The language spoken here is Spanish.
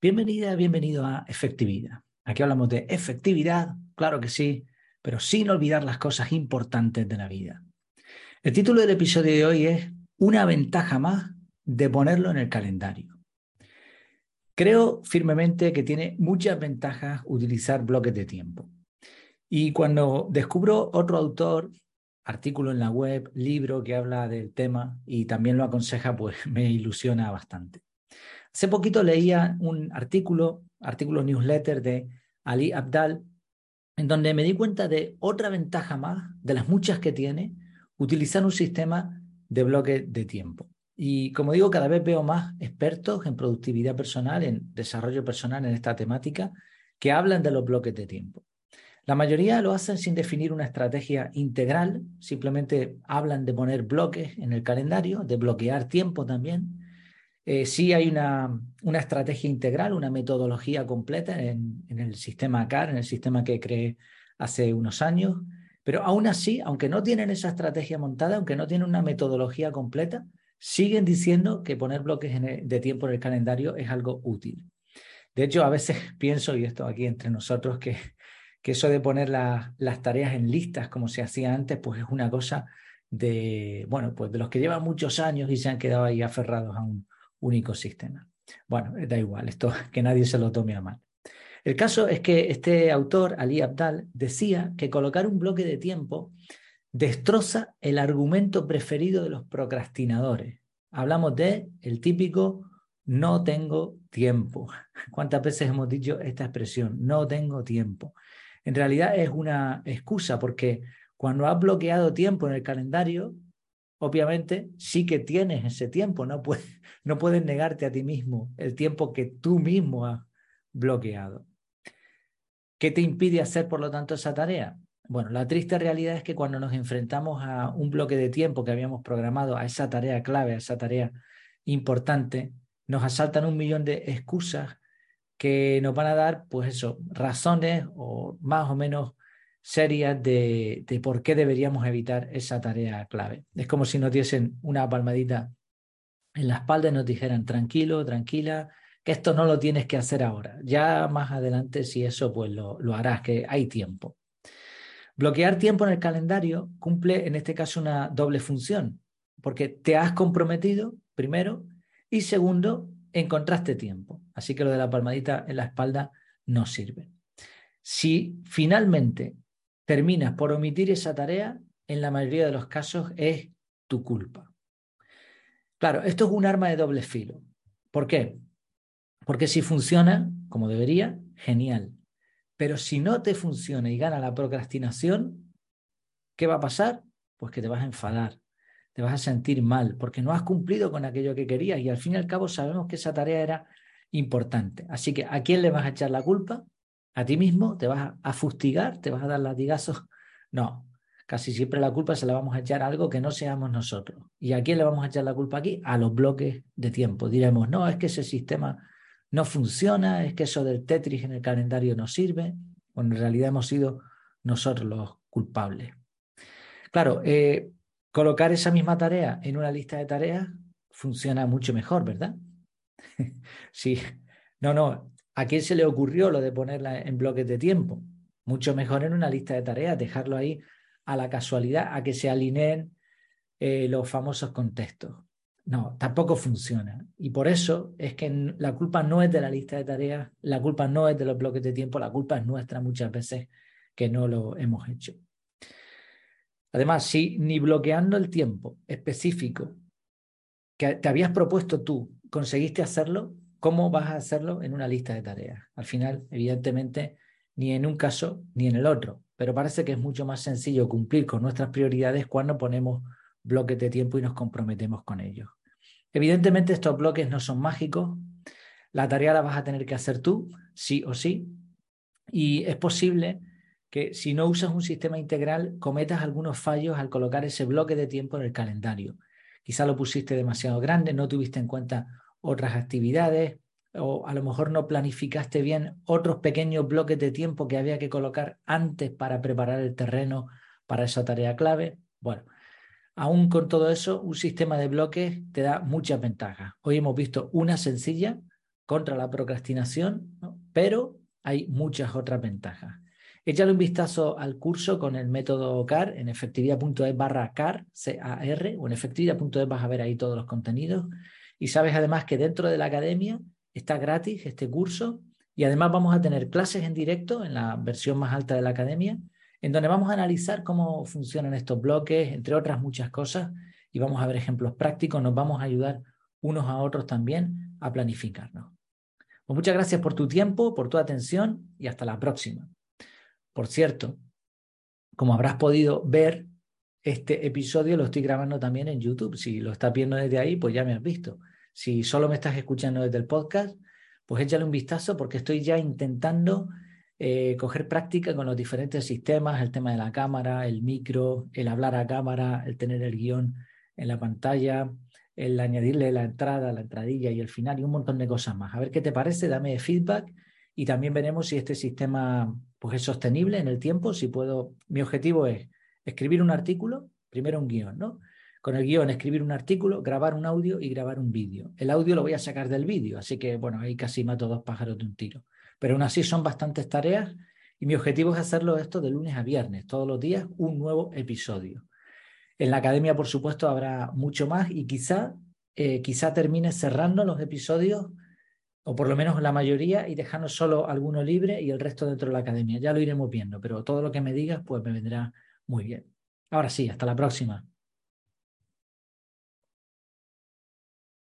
Bienvenida, bienvenido a Efectividad. Aquí hablamos de efectividad, claro que sí, pero sin olvidar las cosas importantes de la vida. El título del episodio de hoy es Una ventaja más de ponerlo en el calendario. Creo firmemente que tiene muchas ventajas utilizar bloques de tiempo. Y cuando descubro otro autor, artículo en la web, libro que habla del tema y también lo aconseja, pues me ilusiona bastante. Hace poquito leía un artículo, artículo newsletter de Ali Abdal, en donde me di cuenta de otra ventaja más, de las muchas que tiene, utilizar un sistema de bloque de tiempo. Y como digo, cada vez veo más expertos en productividad personal, en desarrollo personal en esta temática, que hablan de los bloques de tiempo. La mayoría lo hacen sin definir una estrategia integral, simplemente hablan de poner bloques en el calendario, de bloquear tiempo también, eh, sí hay una, una, estrategia integral, una metodología completa en, en, el sistema CAR, en el sistema que creé hace unos años, pero aún así, aunque no tienen esa estrategia montada, aunque no tienen una metodología completa, siguen diciendo que poner bloques de tiempo en el calendario es algo útil. De hecho, a veces pienso, y esto aquí entre nosotros, que, que eso de poner la, las tareas en listas como se hacía antes, pues es una cosa de, bueno, pues de los que llevan muchos años y se han quedado ahí aferrados a un, único sistema. Bueno, da igual, esto que nadie se lo tome a mal. El caso es que este autor, Ali Abdal, decía que colocar un bloque de tiempo destroza el argumento preferido de los procrastinadores. Hablamos de el típico no tengo tiempo. ¿Cuántas veces hemos dicho esta expresión? No tengo tiempo. En realidad es una excusa porque cuando has bloqueado tiempo en el calendario, obviamente sí que tienes ese tiempo, no puedes, no puedes negarte a ti mismo el tiempo que tú mismo has bloqueado. ¿Qué te impide hacer, por lo tanto, esa tarea? Bueno, la triste realidad es que cuando nos enfrentamos a un bloque de tiempo que habíamos programado, a esa tarea clave, a esa tarea importante, nos asaltan un millón de excusas que nos van a dar, pues eso, razones o más o menos serias de, de, por qué deberíamos evitar esa tarea clave. Es como si nos diesen una palmadita en la espalda y nos dijeran, tranquilo, tranquila, que esto no lo tienes que hacer ahora. Ya más adelante, si eso, pues lo, lo harás, que hay tiempo. Bloquear tiempo en el calendario cumple en este caso una doble función, porque te has comprometido, primero, y segundo, encontraste tiempo. Así que lo de la palmadita en la espalda no sirve. Si finalmente terminas por omitir esa tarea, en la mayoría de los casos es tu culpa. Claro, esto es un arma de doble filo. ¿Por qué? Porque si funciona como debería, genial. Pero si no te funciona y gana la procrastinación, ¿qué va a pasar? Pues que te vas a enfadar, te vas a sentir mal, porque no has cumplido con aquello que querías y al fin y al cabo sabemos que esa tarea era importante. Así que, ¿a quién le vas a echar la culpa? A ti mismo, te vas a fustigar, te vas a dar latigazos. No, casi siempre la culpa se la vamos a echar a algo que no seamos nosotros. ¿Y a quién le vamos a echar la culpa aquí? A los bloques de tiempo. Diremos, no, es que ese sistema no funciona, es que eso del Tetris en el calendario no sirve, cuando en realidad hemos sido nosotros los culpables. Claro, eh, colocar esa misma tarea en una lista de tareas funciona mucho mejor, ¿verdad? sí, no, no, ¿A quién se le ocurrió lo de ponerla en bloques de tiempo? Mucho mejor en una lista de tareas, dejarlo ahí a la casualidad, a que se alineen eh, los famosos contextos. No, tampoco funciona. Y por eso es que la culpa no es de la lista de tareas, la culpa no es de los bloques de tiempo, la culpa es nuestra muchas veces que no lo hemos hecho. Además, si ni bloqueando el tiempo específico que te habías propuesto tú conseguiste hacerlo, ¿Cómo vas a hacerlo en una lista de tareas? Al final, evidentemente, ni en un caso ni en el otro, pero parece que es mucho más sencillo cumplir con nuestras prioridades cuando ponemos bloques de tiempo y nos comprometemos con ellos. Evidentemente, estos bloques no son mágicos, la tarea la vas a tener que hacer tú, sí o sí, y es posible que si no usas un sistema integral cometas algunos fallos al colocar ese bloque de tiempo en el calendario. Quizá lo pusiste demasiado grande, no tuviste en cuenta otras actividades o a lo mejor no planificaste bien otros pequeños bloques de tiempo que había que colocar antes para preparar el terreno para esa tarea clave. Bueno, aún con todo eso, un sistema de bloques te da muchas ventajas. Hoy hemos visto una sencilla, contra la procrastinación, pero hay muchas otras ventajas. Échale un vistazo al curso con el método CAR en efectividad.es barra CAR, C-A-R, o en efectividad.es vas a ver ahí todos los contenidos. Y sabes además que dentro de la academia está gratis este curso y además vamos a tener clases en directo en la versión más alta de la academia, en donde vamos a analizar cómo funcionan estos bloques, entre otras muchas cosas, y vamos a ver ejemplos prácticos, nos vamos a ayudar unos a otros también a planificarnos. Pues muchas gracias por tu tiempo, por tu atención y hasta la próxima. Por cierto, como habrás podido ver, este episodio lo estoy grabando también en YouTube. Si lo estás viendo desde ahí, pues ya me has visto. Si solo me estás escuchando desde el podcast, pues échale un vistazo porque estoy ya intentando eh, coger práctica con los diferentes sistemas, el tema de la cámara, el micro, el hablar a cámara, el tener el guion en la pantalla, el añadirle la entrada, la entradilla y el final y un montón de cosas más. A ver qué te parece, dame feedback y también veremos si este sistema pues, es sostenible en el tiempo, si puedo, mi objetivo es escribir un artículo, primero un guion, ¿no? Con el guion escribir un artículo, grabar un audio y grabar un vídeo. El audio lo voy a sacar del vídeo, así que bueno, ahí casi mato dos pájaros de un tiro. Pero aún así son bastantes tareas y mi objetivo es hacerlo esto de lunes a viernes, todos los días un nuevo episodio. En la academia, por supuesto, habrá mucho más y quizá, eh, quizá termine cerrando los episodios, o por lo menos la mayoría, y dejando solo alguno libre y el resto dentro de la academia. Ya lo iremos viendo, pero todo lo que me digas, pues me vendrá muy bien. Ahora sí, hasta la próxima.